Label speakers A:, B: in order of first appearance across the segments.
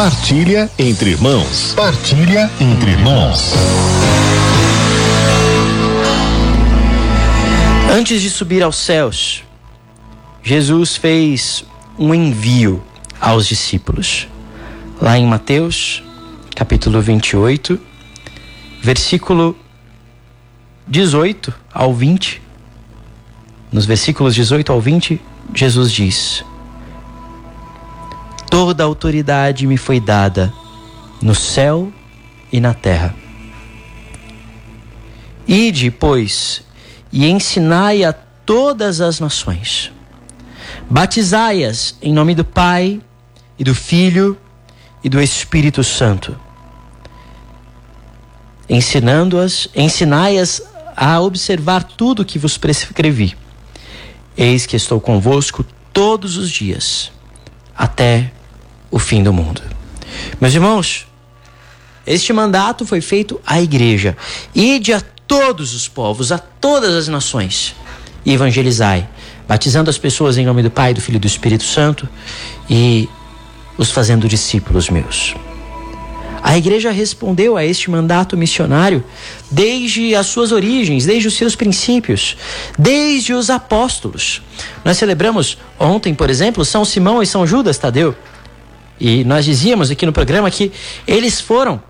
A: Partilha entre irmãos. Partilha entre irmãos.
B: Antes de subir aos céus, Jesus fez um envio aos discípulos. Lá em Mateus, capítulo 28, versículo 18 ao 20. Nos versículos 18 ao 20, Jesus diz: Toda autoridade me foi dada no céu e na terra. Ide, pois, e ensinai a todas as nações. Batizai-as em nome do Pai e do Filho e do Espírito Santo. Ensinando-as, ensinai-as a observar tudo o que vos prescrevi. Eis que estou convosco todos os dias, até o fim do mundo. Meus irmãos, este mandato foi feito à igreja. Ide a todos os povos, a todas as nações, e evangelizai, batizando as pessoas em nome do Pai, do Filho e do Espírito Santo e os fazendo discípulos meus. A igreja respondeu a este mandato missionário desde as suas origens, desde os seus princípios, desde os apóstolos. Nós celebramos ontem, por exemplo, São Simão e São Judas Tadeu. E nós dizíamos aqui no programa que eles foram,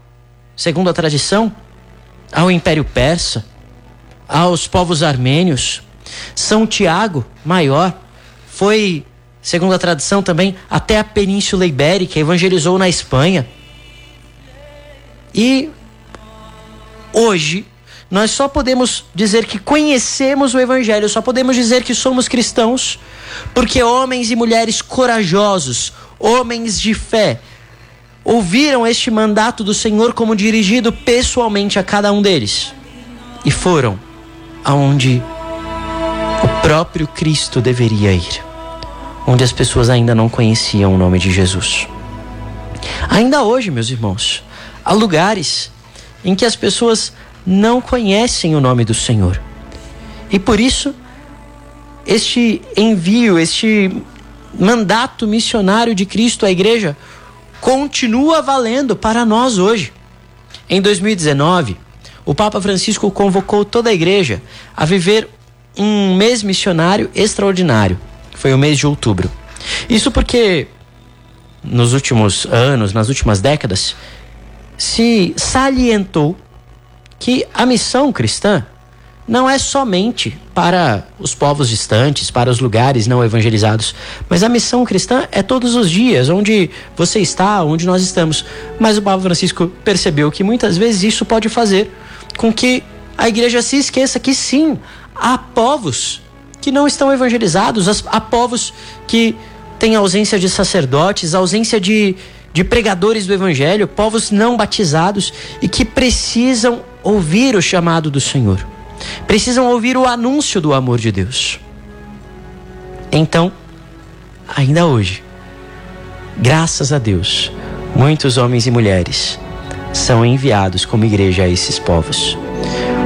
B: segundo a tradição, ao Império Persa, aos povos armênios. São Tiago, maior, foi, segundo a tradição também, até a Península Ibérica, evangelizou na Espanha. E hoje nós só podemos dizer que conhecemos o Evangelho, só podemos dizer que somos cristãos, porque homens e mulheres corajosos, homens de fé, ouviram este mandato do Senhor como dirigido pessoalmente a cada um deles e foram aonde o próprio Cristo deveria ir, onde as pessoas ainda não conheciam o nome de Jesus. Ainda hoje, meus irmãos, há lugares em que as pessoas não conhecem o nome do Senhor. E por isso, este envio, este mandato missionário de Cristo à igreja continua valendo para nós hoje. Em 2019, o Papa Francisco convocou toda a igreja a viver um mês missionário extraordinário. Foi o mês de outubro. Isso porque nos últimos anos, nas últimas décadas, se salientou que a missão cristã não é somente para os povos distantes, para os lugares não evangelizados, mas a missão cristã é todos os dias, onde você está, onde nós estamos. Mas o Papa Francisco percebeu que muitas vezes isso pode fazer com que a igreja se esqueça que sim, há povos que não estão evangelizados, há povos que têm ausência de sacerdotes, ausência de, de pregadores do evangelho, povos não batizados e que precisam ouvir o chamado do Senhor precisam ouvir o anúncio do amor de Deus. Então, ainda hoje, graças a Deus, muitos homens e mulheres são enviados como igreja a esses povos.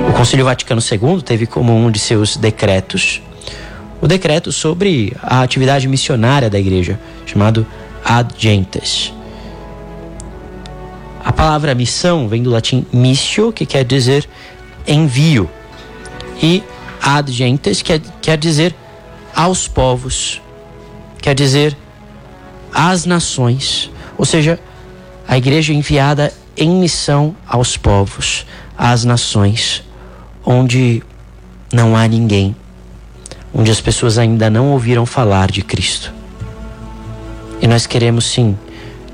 B: O Concílio Vaticano II teve como um de seus decretos o decreto sobre a atividade missionária da igreja, chamado Ad Gentes. A palavra missão vem do latim missio, que quer dizer envio e ad gentes quer, quer dizer aos povos, quer dizer às nações, ou seja, a igreja enviada em missão aos povos, às nações, onde não há ninguém, onde as pessoas ainda não ouviram falar de Cristo. E nós queremos sim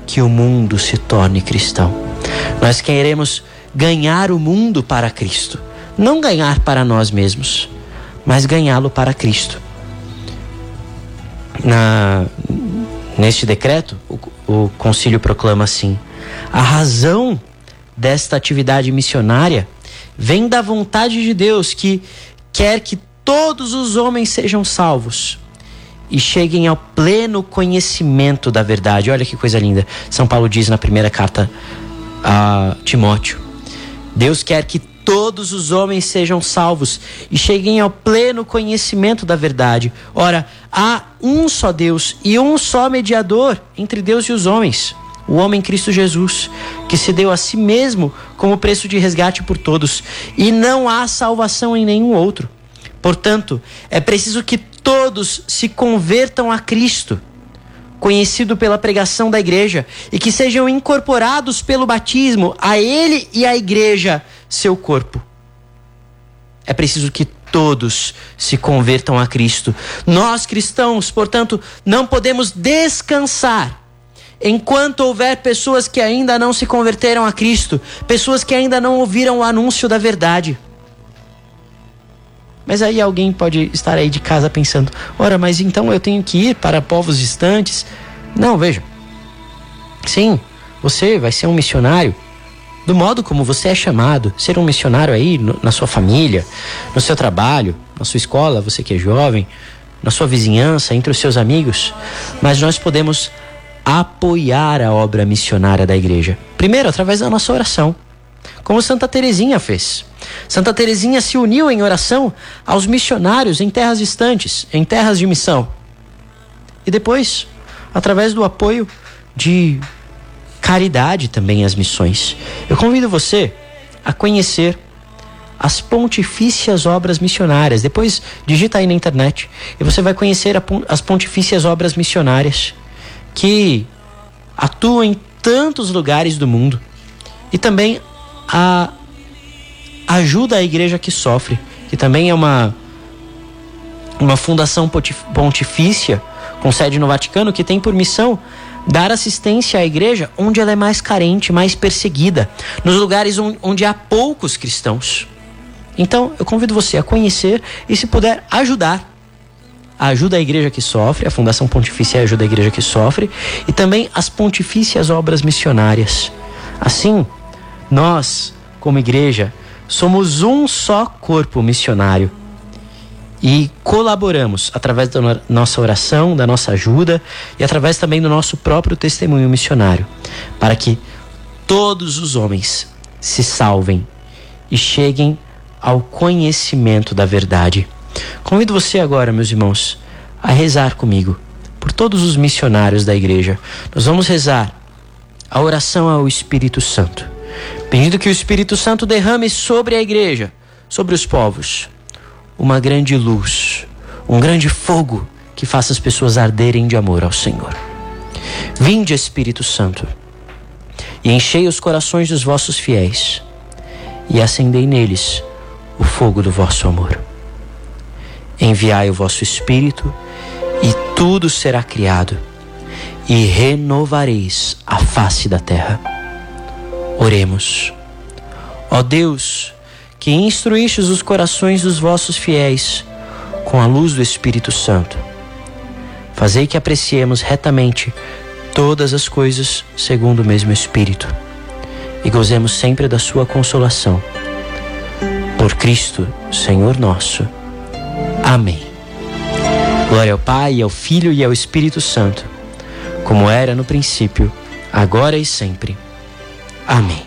B: que o mundo se torne cristão. Nós queremos ganhar o mundo para Cristo não ganhar para nós mesmos, mas ganhá-lo para Cristo. Na, neste decreto, o, o concílio proclama assim: a razão desta atividade missionária vem da vontade de Deus que quer que todos os homens sejam salvos e cheguem ao pleno conhecimento da verdade. Olha que coisa linda. São Paulo diz na primeira carta a Timóteo: Deus quer que todos os homens sejam salvos e cheguem ao pleno conhecimento da verdade. Ora, há um só Deus e um só mediador entre Deus e os homens, o homem Cristo Jesus, que se deu a si mesmo como preço de resgate por todos, e não há salvação em nenhum outro. Portanto, é preciso que todos se convertam a Cristo, conhecido pela pregação da igreja, e que sejam incorporados pelo batismo a Ele e à igreja, seu corpo. É preciso que todos se convertam a Cristo. Nós cristãos, portanto, não podemos descansar enquanto houver pessoas que ainda não se converteram a Cristo, pessoas que ainda não ouviram o anúncio da verdade. Mas aí alguém pode estar aí de casa pensando: ora, mas então eu tenho que ir para povos distantes? Não, veja. Sim, você vai ser um missionário do modo como você é chamado, ser um missionário aí no, na sua família, no seu trabalho, na sua escola, você que é jovem, na sua vizinhança, entre os seus amigos, mas nós podemos apoiar a obra missionária da igreja. Primeiro, através da nossa oração, como Santa Teresinha fez. Santa Teresinha se uniu em oração aos missionários em terras distantes, em terras de missão. E depois, através do apoio de caridade também às missões. Eu convido você a conhecer as pontifícias obras missionárias. Depois digita aí na internet e você vai conhecer as pontifícias obras missionárias que atuam em tantos lugares do mundo e também a ajuda à igreja que sofre, que também é uma uma fundação pontifícia com sede no Vaticano que tem por missão dar assistência à igreja onde ela é mais carente, mais perseguida, nos lugares onde há poucos cristãos. Então, eu convido você a conhecer e, se puder, ajudar. Ajuda a igreja que sofre, a Fundação Pontifícia ajuda a igreja que sofre, e também as pontifícias obras missionárias. Assim, nós, como igreja, somos um só corpo missionário e colaboramos através da nossa oração, da nossa ajuda e através também do nosso próprio testemunho missionário, para que todos os homens se salvem e cheguem ao conhecimento da verdade. Convido você agora, meus irmãos, a rezar comigo por todos os missionários da igreja. Nós vamos rezar a oração ao Espírito Santo, pedindo que o Espírito Santo derrame sobre a igreja, sobre os povos uma grande luz, um grande fogo que faça as pessoas arderem de amor ao Senhor. Vinde, Espírito Santo, e enchei os corações dos vossos fiéis, e acendei neles o fogo do vosso amor. Enviai o vosso Espírito, e tudo será criado, e renovareis a face da terra. Oremos. Ó Deus, que instruístes os corações dos vossos fiéis com a luz do Espírito Santo. Fazei que apreciemos retamente todas as coisas segundo o mesmo Espírito e gozemos sempre da sua consolação. Por Cristo, Senhor nosso. Amém. Glória ao Pai, ao Filho e ao Espírito Santo, como era no princípio, agora e sempre. Amém.